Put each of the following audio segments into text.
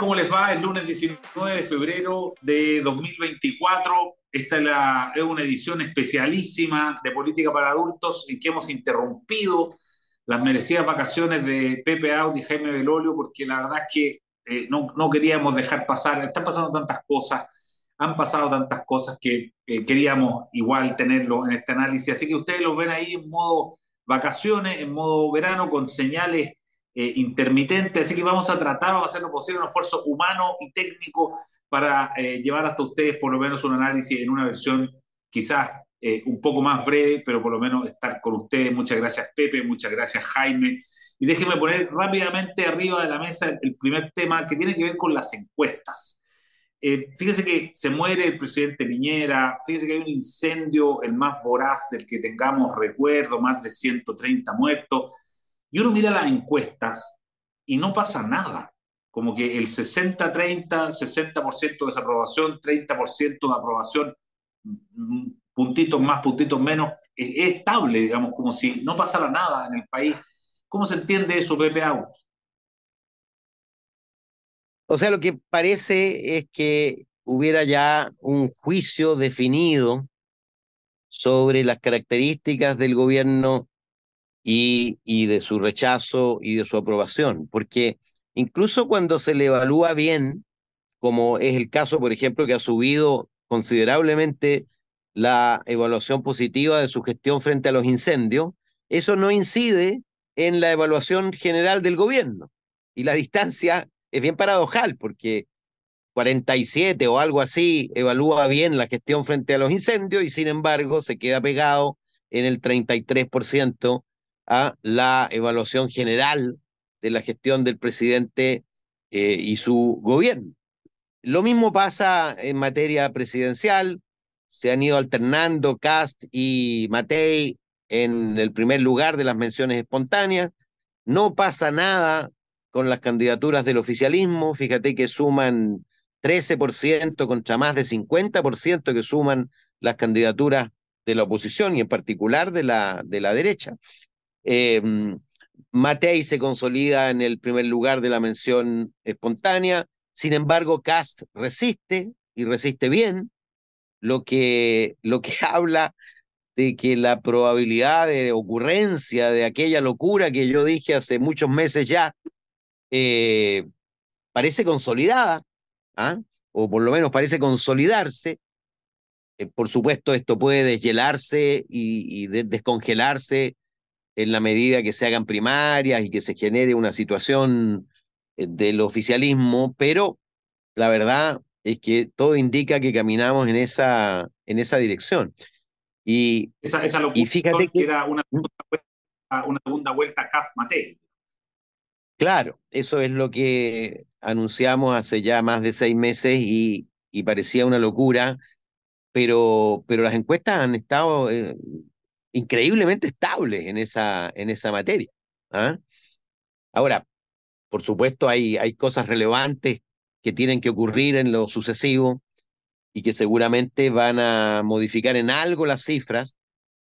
¿Cómo les va? El lunes 19 de febrero de 2024. Esta es, una edición especialísima de Política para Adultos en que hemos interrumpido las merecidas vacaciones de Pepe Audi y Jaime Belolio porque la verdad es que eh, no, no, queríamos dejar pasar. Están pasando tantas cosas, han pasado tantas cosas que eh, queríamos igual tenerlo en este análisis. Así que ustedes los ven ahí en modo vacaciones, en modo verano, con señales eh, intermitente, así que vamos a tratar, vamos a hacer lo posible, un esfuerzo humano y técnico para eh, llevar hasta ustedes por lo menos un análisis en una versión quizás eh, un poco más breve, pero por lo menos estar con ustedes. Muchas gracias Pepe, muchas gracias Jaime. Y déjenme poner rápidamente arriba de la mesa el primer tema que tiene que ver con las encuestas. Eh, fíjese que se muere el presidente Piñera, fíjese que hay un incendio, el más voraz del que tengamos recuerdo, más de 130 muertos y uno mira las encuestas y no pasa nada. Como que el 60-30, 60%, de desaprobación, 30% de aprobación, mm, puntitos más, puntitos menos, es, estable, digamos, como si no pasara nada en el país. ¿Cómo se entiende eso, Pepe Out? O sea, lo que parece es que hubiera ya un juicio definido sobre las características del gobierno y, de su rechazo y de su aprobación, porque incluso cuando se le evalúa bien, como es el caso, por ejemplo, que ha subido considerablemente la evaluación positiva de su gestión frente a los incendios, eso no incide en la evaluación general del gobierno. Y la distancia es bien paradojal, porque 47 o algo así evalúa bien la gestión frente a los incendios y sin embargo se queda pegado en el 33% a la evaluación general de la gestión del presidente eh, y su gobierno. Lo mismo pasa en materia presidencial, se han ido alternando Cast y Matei en el primer lugar de las menciones espontáneas, no pasa nada con las candidaturas del oficialismo, fíjate que suman 13% contra más de 50% que suman las candidaturas de la oposición y en particular de la, de la derecha. Eh, Matei se consolida en el primer lugar de la mención espontánea, sin embargo, Cast resiste y resiste bien, lo que, lo que habla de que la probabilidad de ocurrencia de aquella locura que yo dije hace muchos meses ya eh, parece consolidada, ¿ah? o por lo menos parece consolidarse. Eh, por supuesto, esto puede deshielarse y, descongelarse en la medida que se hagan primarias y que se genere una situación eh, del oficialismo, pero la verdad es que todo indica que caminamos en esa, en esa dirección. Y, esa, esa y fíjate que, era una segunda vuelta, una segunda vuelta Mate. Claro, eso es lo que anunciamos hace ya más de seis meses y, y parecía una locura, pero, pero las encuestas han estado eh, increíblemente estables en esa, en esa materia. ¿ah? Ahora, por supuesto, hay, hay cosas relevantes que tienen que ocurrir en lo sucesivo y que seguramente van a modificar en algo las cifras.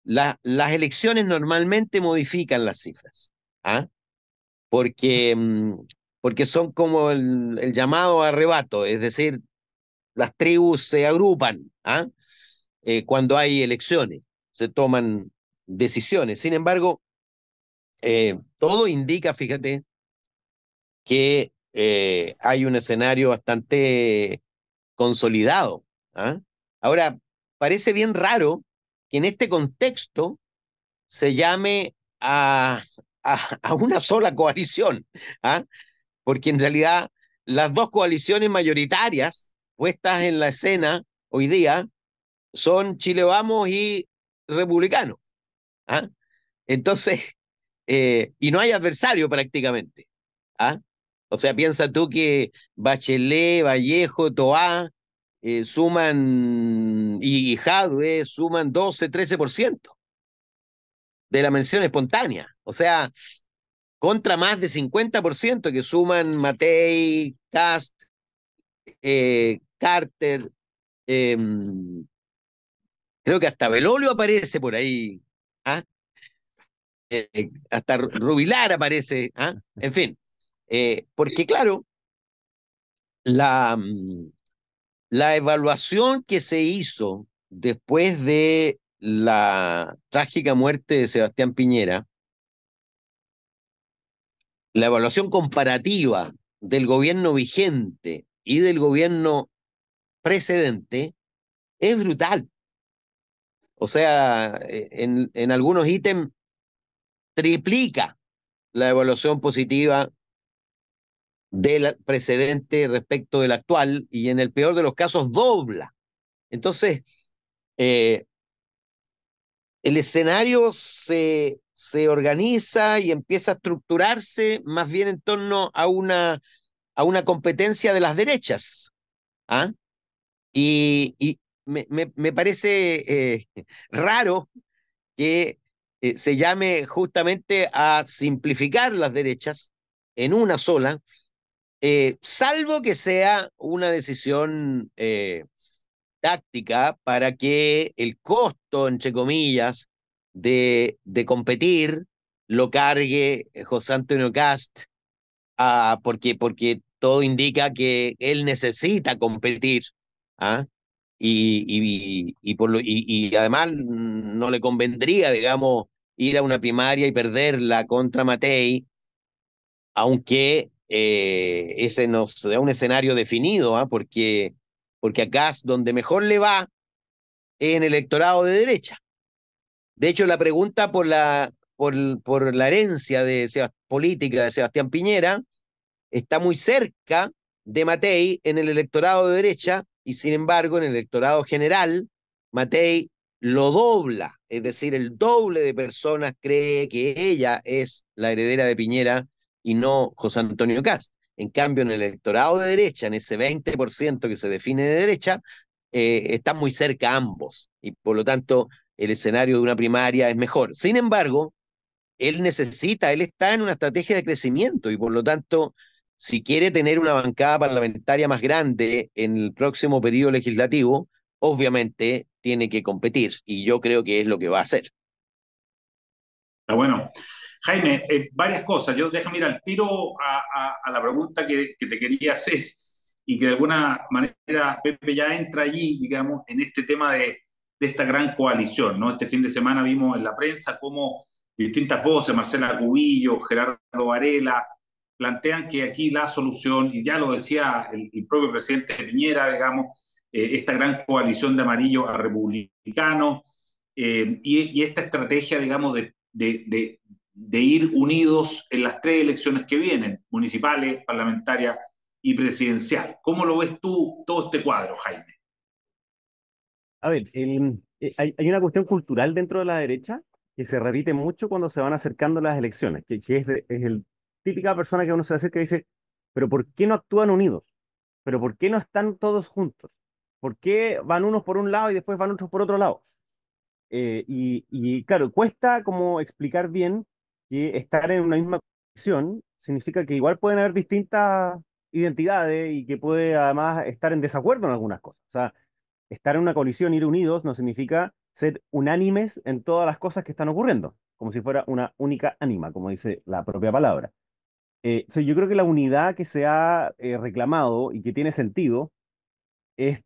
las elecciones normalmente modifican las cifras, ¿ah? porque, mm, porque son como el, el, llamado arrebato, es decir, las tribus se agrupan ¿ah? Eh, cuando hay elecciones se toman decisiones. Sin embargo, eh, todo indica, fíjate, que eh, hay un escenario bastante consolidado. ¿ah? Ahora, parece bien raro que en este contexto se llame a, a, una sola coalición, ¿ah? porque en realidad las dos coaliciones mayoritarias puestas en la escena hoy día son Chile Vamos y republicano. ¿ah? Entonces, eh, y no hay adversario prácticamente. ¿ah? O sea, piensa tú que Bachelet, Vallejo, Toá eh, suman, y, Jadwe suman 12, 13% de la mención espontánea. O sea, contra más de 50% que suman Matei, Cast, eh, Carter, em, Creo que hasta Belolio aparece por ahí. ¿ah? Eh, hasta Rubilar aparece. ¿ah? En fin. Eh, porque claro, la, mm, la evaluación que se hizo después de la trágica muerte de Sebastián Piñera, la evaluación comparativa del gobierno vigente y del gobierno precedente es brutal. O sea, eh, en, en algunos ítems triplica la evaluación positiva del precedente respecto del actual y en el peor de los casos dobla. Entonces, eh, el escenario se, se organiza y empieza a estructurarse más bien en torno a una, a una competencia de las derechas. ¿ah? Y, y me, me, parece eh, raro que eh, se llame justamente a simplificar las derechas en una sola, eh, salvo que sea una decisión táctica para que el costo, entre comillas, de, de competir lo cargue José Antonio Cast, ah, porque, porque todo indica que él necesita competir. ¿ah? Y, y, y, por lo, y, además no le convendría, digamos, ir a una primaria y perderla contra Matei, aunque eh, ese nos da un escenario definido, ¿ah? porque, porque acá es donde mejor le va es en el electorado de derecha. De hecho, la pregunta por la, por, por la herencia de, política de Sebastián Piñera está muy cerca de Matei en el electorado de derecha y sin embargo en el electorado general Matei lo dobla, es decir, el doble de personas cree que ella es la heredera de Piñera y no José Antonio Cast. En cambio, en el electorado de derecha, en ese 20% que se define de derecha, eh, están muy cerca ambos y por lo tanto el escenario de una primaria es mejor. Sin embargo, él necesita, él está en una estrategia de crecimiento y por lo tanto, si quiere tener una bancada parlamentaria más grande en el próximo periodo legislativo, obviamente tiene que competir y yo creo que es lo que va a hacer. Está bueno. Jaime, eh, varias cosas. Yo déjame ir al tiro a, la pregunta que, te quería hacer y que de alguna manera Pepe ya entra allí, digamos, en este tema de, esta gran coalición. ¿no? Este fin de semana vimos en la prensa cómo distintas voces, Marcela Cubillo, Gerardo Varela, plantean que aquí la solución, y ya lo decía el, propio presidente Piñera, digamos, eh, esta gran coalición de amarillo a republicano eh, y, esta estrategia, digamos, de, ir unidos en las tres elecciones que vienen, municipales, parlamentarias y presidencial. ¿Cómo lo ves tú todo este cuadro, Jaime? A ver, eh, hay, una cuestión cultural dentro de la derecha que se repite mucho cuando se van acercando las elecciones, que, es, es el típica persona que uno se acerca y dice, pero ¿por qué no actúan unidos? ¿Pero por qué no están todos juntos? ¿Por qué van unos por un lado y después van otros por otro lado? Eh, y, claro, cuesta como explicar bien que estar en una misma posición significa que igual pueden haber distintas identidades y que puede además estar en desacuerdo en algunas cosas. O sea, estar en una coalición, ir unidos, no significa ser unánimes en todas las cosas que están ocurriendo, como si fuera una única ánima, como dice la propia palabra. Eh, yo creo que la unidad que se ha eh, reclamado y que tiene sentido es,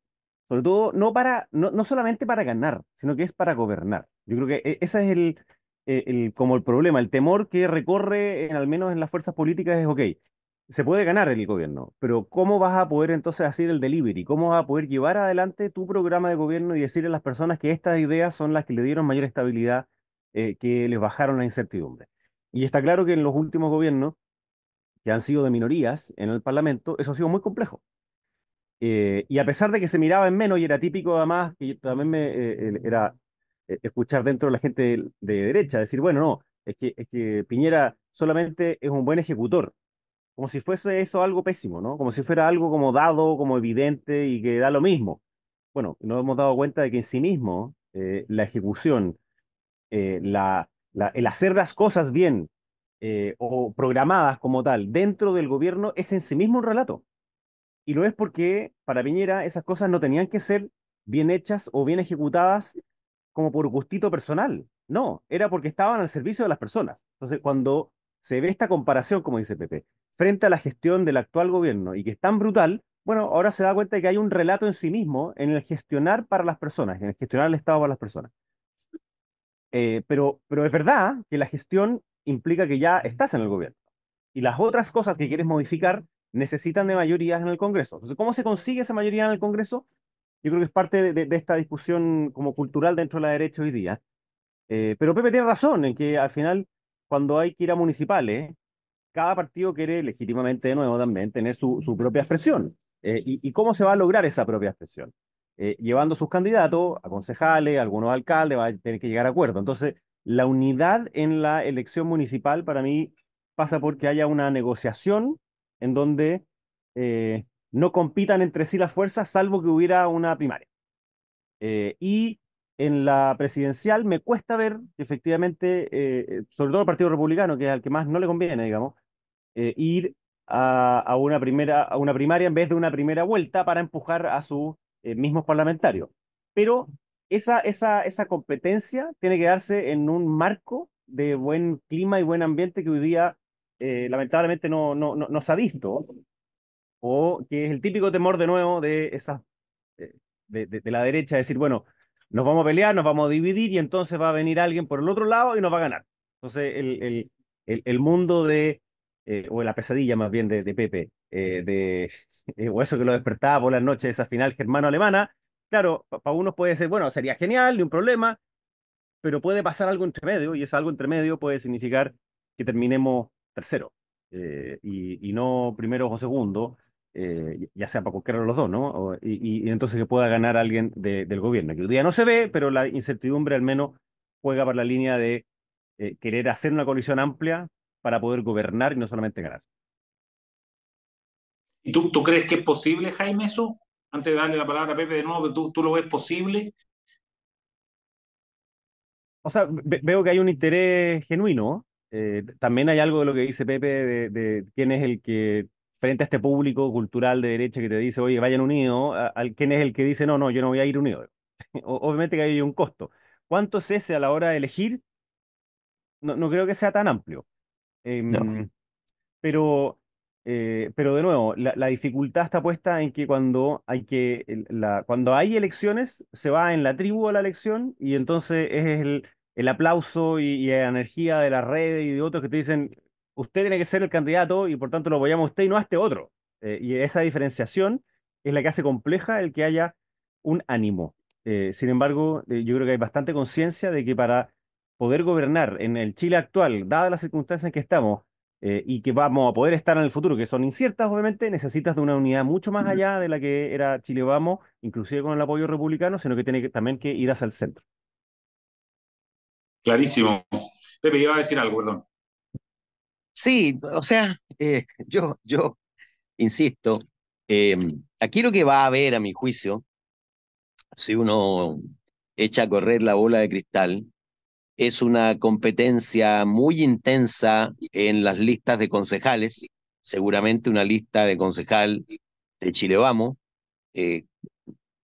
sobre todo, no, para, no, no solamente para ganar, sino que es para gobernar. Yo creo que e, ese es el, eh, el, como el problema, el temor que recorre, en, al menos en las fuerzas políticas, es, ok, se puede ganar el gobierno, pero ¿cómo vas a poder entonces hacer el delivery? ¿Cómo vas a poder llevar adelante tu programa de gobierno y decirle a las personas que estas ideas son las que le dieron mayor estabilidad, eh, que les bajaron la incertidumbre? Y está claro que en los últimos gobiernos, que han sido de minorías en el Parlamento, eso ha sido muy complejo. Eh, y a pesar de que se miraba en menos, y era típico además, que también me, era eh, escuchar dentro de la gente de, derecha, decir, bueno, no, es que, es que Piñera solamente es un buen ejecutor, como si fuese eso algo pésimo, ¿no? Como si fuera algo como dado, como evidente y que da lo mismo. Bueno, nos hemos dado cuenta de que en sí mismo eh, la ejecución, eh, la, el hacer las cosas bien o programadas como tal dentro del gobierno es en sí mismo un relato. Y lo es porque para Piñera esas cosas no tenían que ser bien hechas o bien ejecutadas como por gustito personal. No, era porque estaban al servicio de las personas. Entonces, cuando se ve esta comparación, como dice Pepe, frente a la gestión del actual gobierno y que es tan brutal, bueno, ahora se da cuenta de que hay un relato en sí mismo en el gestionar para las personas, en el gestionar el Estado para las personas. Eh, pero, pero es verdad que la gestión implica que ya estás en el gobierno. Y las otras cosas que quieres modificar necesitan de mayorías en el Congreso. Entonces, ¿cómo se consigue esa mayoría en el Congreso? Yo creo que es parte de, esta discusión como cultural dentro de la derecha hoy día. Eh, pero Pepe tiene razón en que al final, cuando hay que ir a municipales, cada partido quiere legítimamente de nuevo también tener su, su propia expresión. Eh, y, cómo se va a lograr esa propia expresión? Eh, llevando sus candidatos a concejales, algunos alcaldes, va a tener que llegar a acuerdo. Entonces, la unidad en la elección municipal para mí pasa porque haya una negociación en donde eh, no compitan entre sí las fuerzas, salvo que hubiera una primaria. y en la presidencial me cuesta ver que efectivamente, sobre todo el Partido Republicano, que es al que más no le conviene, digamos, ir a, una primera, a una primaria en vez de una primera vuelta para empujar a sus eh, mismos parlamentarios. Pero esa, esa, esa competencia tiene que darse en un marco de buen clima y buen ambiente que hoy día eh, lamentablemente no, no, no, se ha visto, o que es el típico temor de nuevo de, esa, eh, de, de, la derecha, decir, bueno, nos vamos a pelear, nos vamos a dividir y entonces va a venir alguien por el otro lado y nos va a ganar. Entonces, el, el, el, mundo de eh, o la pesadilla más bien de, Pepe, eh, de, o eso que lo despertaba por las noches, esa final germano-alemana, claro, para unos puede ser, bueno, sería genial, ni un problema, pero puede pasar algo entre medio, y ese algo entre medio puede significar que terminemos tercero, y, y, no primero o segundo, ya sea para cualquiera de los dos, ¿no? y, entonces que pueda ganar alguien del gobierno, que hoy día no se ve, pero la incertidumbre al menos juega por la línea de querer hacer una coalición amplia para poder gobernar y no solamente ganar. ¿Y tú crees que es posible, Jaime, eso? Antes de darle la palabra a Pepe de nuevo, ¿tú, tú lo ves posible? O sea, veo que hay un interés genuino. Eh, también hay algo de lo que dice Pepe de, quién es el que, frente a este público cultural de derecha que te dice, oye, vayan unidos, al quién es el que dice, no, no, yo no voy a ir unido. Obviamente que hay un costo. ¿Cuánto es ese a la hora de elegir? No, no creo que sea tan amplio. Em, pero, eh, pero de nuevo, la, dificultad está puesta en que cuando hay que la, cuando hay elecciones, se va en la tribu a la elección y entonces es el, el aplauso y, la energía de la red y de otros que te dicen, usted tiene que ser el candidato y por tanto lo apoyamos a usted y no a este otro. Eh, y esa diferenciación es la que hace compleja el que haya un ánimo. Eh, sin embargo, yo creo que hay bastante conciencia de que para poder gobernar en el Chile actual, dadas las circunstancias en que estamos, eh, y que vamos a poder estar en el futuro, que son inciertas, obviamente, necesitas de una unidad mucho más allá de la que era Chile Vamos, inclusive con el apoyo republicano, sino que tiene que, también que ir hacia el centro. Clarísimo. Pepe, iba a decir algo, perdón. Sí, o sea, eh, yo, yo insisto, em, aquí lo que va a haber, a mi juicio, si uno echa a correr la bola de cristal, es una competencia muy intensa en las listas de concejales, seguramente una lista de concejal de Chile Vamos, eh,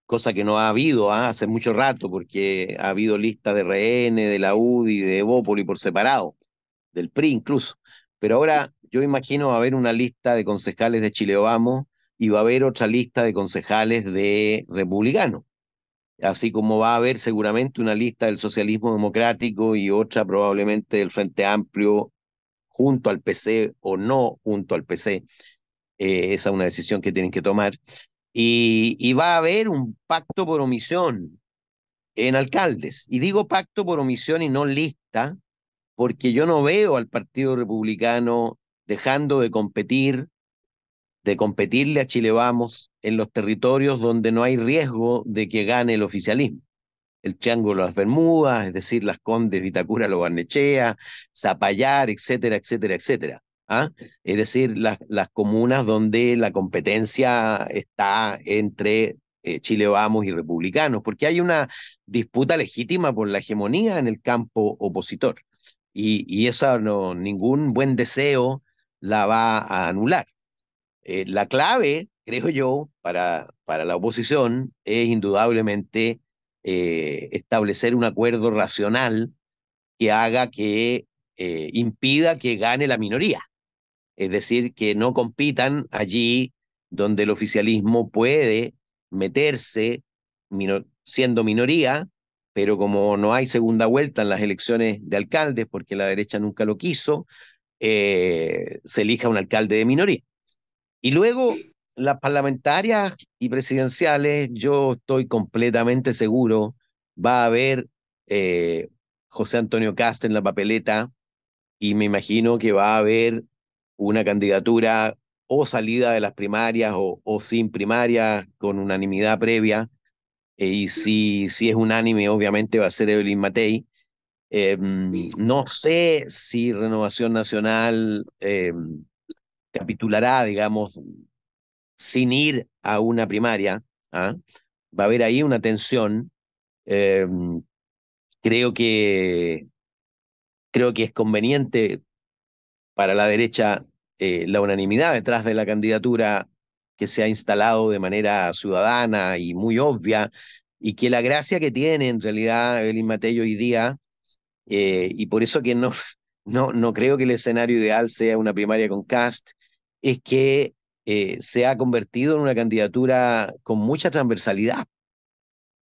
cosa que no ha habido ¿ah? hace mucho rato, porque ha habido listas de RN, de la UDI, de Evópoli por separado, del PRI incluso. Pero ahora yo imagino va a haber una lista de concejales de Chile Vamos y va a haber otra lista de concejales de republicanos así como va a haber seguramente una lista del socialismo democrático y otra probablemente del Frente Amplio junto al PC o no junto al PC. Eh, esa es una decisión que tienen que tomar. Y, y va a haber un pacto por omisión en alcaldes. Y digo pacto por omisión y no lista, porque yo no veo al Partido Republicano dejando de competir de competirle a Chile Vamos en los territorios donde no hay riesgo de que gane el oficialismo. El Triángulo de las Bermudas, es decir, las Condes, Vitacura, Lo Barnechea, Zapallar, etcétera, etcétera, etcétera. ¿ah? Es decir, las, las comunas donde la competencia está entre eh, Chile Vamos y republicanos, porque hay una disputa legítima por la hegemonía en el campo opositor. Y, y esa no, ningún buen deseo la va a anular. Eh, la clave, creo yo, para, para la oposición es indudablemente eh, establecer un acuerdo racional que haga que eh, impida que gane la minoría. Es decir, que no compitan allí donde el oficialismo puede meterse siendo minoría, pero como no hay segunda vuelta en las elecciones de alcaldes, porque la derecha nunca lo quiso, eh, se elija un alcalde de minoría. Y luego las parlamentarias y presidenciales, yo estoy completamente seguro, va a haber eh, José Antonio Cast en la papeleta y me imagino que va a haber una candidatura o salida de las primarias o, sin primarias con unanimidad previa. Eh, y si, si es unánime, obviamente va a ser Evelyn Matei. Em, no sé si Renovación Nacional em, capitulará, digamos, sin ir a una primaria. ¿ah? Va a haber ahí una tensión. Em, creo que creo que es conveniente para la derecha eh, la unanimidad detrás de la candidatura que se ha instalado de manera ciudadana y muy obvia, y que la gracia que tiene en realidad Evelyn Matei hoy día, eh, y por eso que no, no, no creo que el escenario ideal sea una primaria con Cast, es que eh, se ha convertido en una candidatura con mucha transversalidad.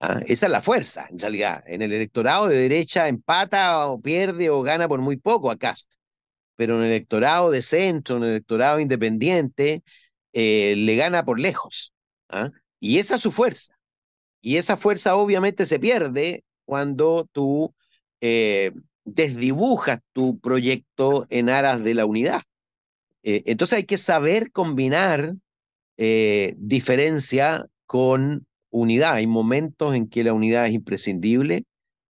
¿ah? Esa es la fuerza, en realidad. En el electorado de derecha empata o pierde o gana por muy poco a Cast. Pero en el electorado de centro, en el electorado independiente, eh, le gana por lejos. ¿ah? Y esa es su fuerza. Y esa fuerza obviamente se pierde cuando tú eh, desdibujas tu proyecto en aras de la unidad. Eh, entonces hay que saber combinar diferencia con unidad. Hay momentos en que la unidad es imprescindible,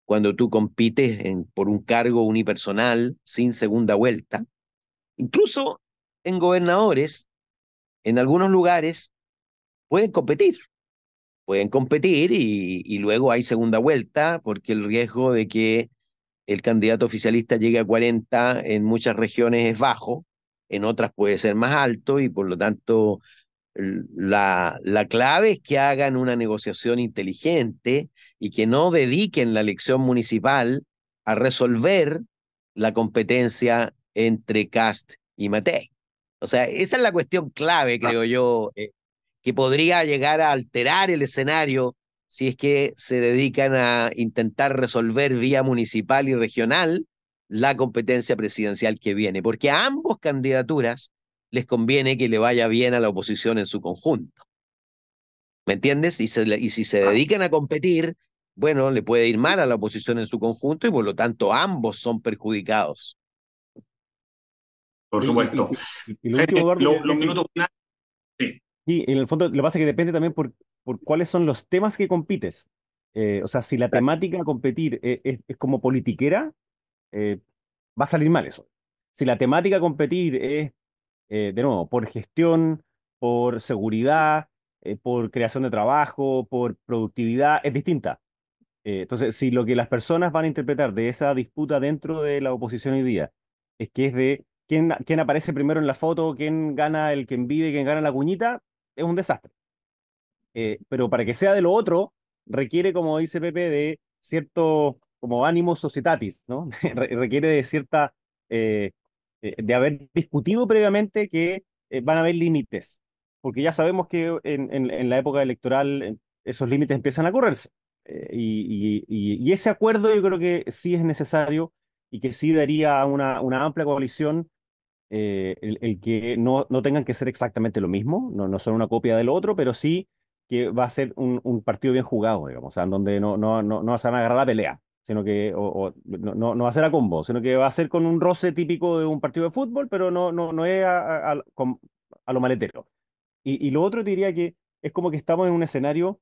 cuando tú compites por un cargo unipersonal sin segunda vuelta. Incluso en gobernadores, en algunos lugares, pueden competir. Pueden competir y, y luego hay segunda vuelta porque el riesgo de que el candidato oficialista llegue a 40 en muchas regiones es bajo, en otras puede ser más alto y por lo tanto la, la clave es que hagan una negociación inteligente y que no dediquen la elección municipal a resolver la competencia entre Cast y Matei. O sea, esa es la cuestión clave, creo yo, eh, que podría llegar a alterar el escenario si es que se dedican a intentar resolver vía municipal y regional la competencia presidencial que viene, porque a ambos candidaturas les conviene que le vaya bien a la oposición en su conjunto. ¿Me entiendes? Y, y si se ah. dedican a competir, bueno, le puede ir mal a la oposición en su conjunto y por lo tanto ambos son perjudicados. Por supuesto. Y, los minutos finales. Sí. Y en el fondo lo que pasa es que depende también por, por cuáles son los temas que compites. Eh, o sea, si la temática a competir es, es, como politiquera, eh, va a salir mal eso. Si la temática a competir es eh, de nuevo, por gestión, por seguridad, eh, por creación de trabajo, por productividad, es distinta. Eh, entonces, si lo que las personas van a interpretar de esa disputa dentro de la oposición hoy día es que es de quién, quién aparece primero en la foto, quién gana el que vive, quién gana la cuñita, es un desastre. pero para que sea de lo otro, requiere, como dice Pepe, de cierto como ánimo societatis, ¿no? requiere de cierta eh, de haber discutido previamente que eh, van a haber límites, porque ya sabemos que en, en, la época electoral eh, esos límites empiezan a correrse. y, y, ese acuerdo yo creo que sí es necesario y que sí daría una, una amplia coalición el, el, que no, no tengan que ser exactamente lo mismo, no, no son una copia del otro, pero sí que va a ser un, un partido bien jugado, digamos, o sea, en donde no, no, no, no se van a agarrar la pelea sino que o, no, no, va a ser a combo, sino que va a ser con un roce típico de un partido de fútbol, pero no, no, no es a, a, lo maletero. Y, y, lo otro diría que es como que estamos en un escenario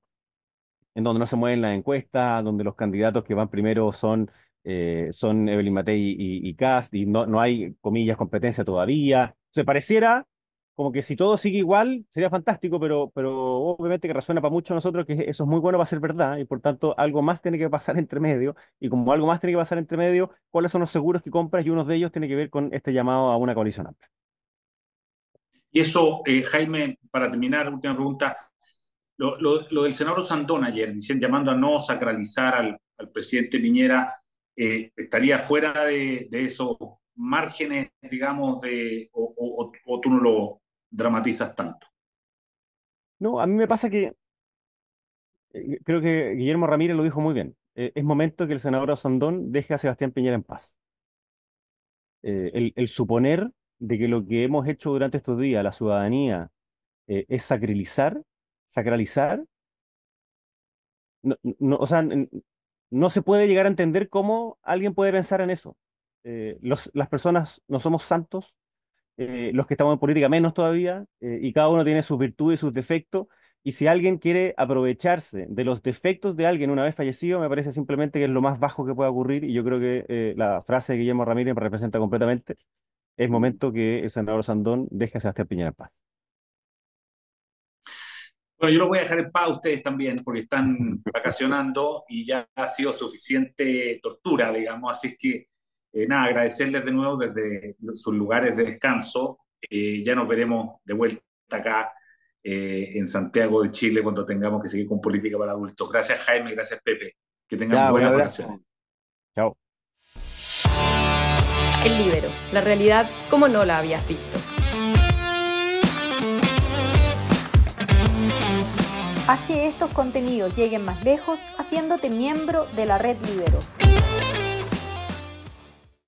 en donde no se mueven las encuestas, donde los candidatos que van primero son, eh, son Evelyn Matei y, y Cast, y no, no hay, comillas, competencia todavía. Se pareciera como que si todo sigue igual, sería fantástico, pero, pero obviamente que resuena para muchos nosotros que eso es muy bueno para ser verdad y por tanto algo más tiene que pasar entre medio y como algo más tiene que pasar entre medio, ¿cuáles son los seguros que compras? Y uno de ellos tiene que ver con este llamado a una coalición amplia. Y eso, eh, Jaime, para terminar, última pregunta, lo, lo, del senador Sandón ayer, diciendo, llamando a no sacralizar al, al presidente Piñera, eh, ¿estaría fuera de, de esos márgenes, digamos, de, o, o tú no lo, dramatizas tanto? No, a mí me pasa que eh, creo que Guillermo Ramírez lo dijo muy bien. Eh, es momento que el senador Osandón deje a Sebastián Piñera en paz. Eh, el, suponer de que lo que hemos hecho durante estos días, la ciudadanía, es sacralizar, sacralizar, no, o sea, no se puede llegar a entender cómo alguien puede pensar en eso. las personas no somos santos, los que estamos en política menos todavía, y cada uno tiene sus virtudes y sus defectos, y si alguien quiere aprovecharse de los defectos de alguien una vez fallecido, me parece simplemente que es lo más bajo que puede ocurrir y yo creo que eh, la frase de Guillermo Ramírez me representa completamente. Es momento que el senador Sandón deje a Sebastián Piñera en paz. Bueno, yo lo voy a dejar en paz a ustedes también porque están vacacionando y ya ha sido suficiente tortura, digamos. Así es que, eh, nada, agradecerles de nuevo desde sus lugares de descanso. Eh, ya nos veremos de vuelta acá eh, en Santiago de Chile cuando tengamos que seguir con política para adultos. Gracias Jaime, gracias Pepe. Que tengan buena vacaciones. Chao. El libero, la realidad como no la habías visto. Haz que estos contenidos lleguen más lejos haciéndote miembro de la red Libero.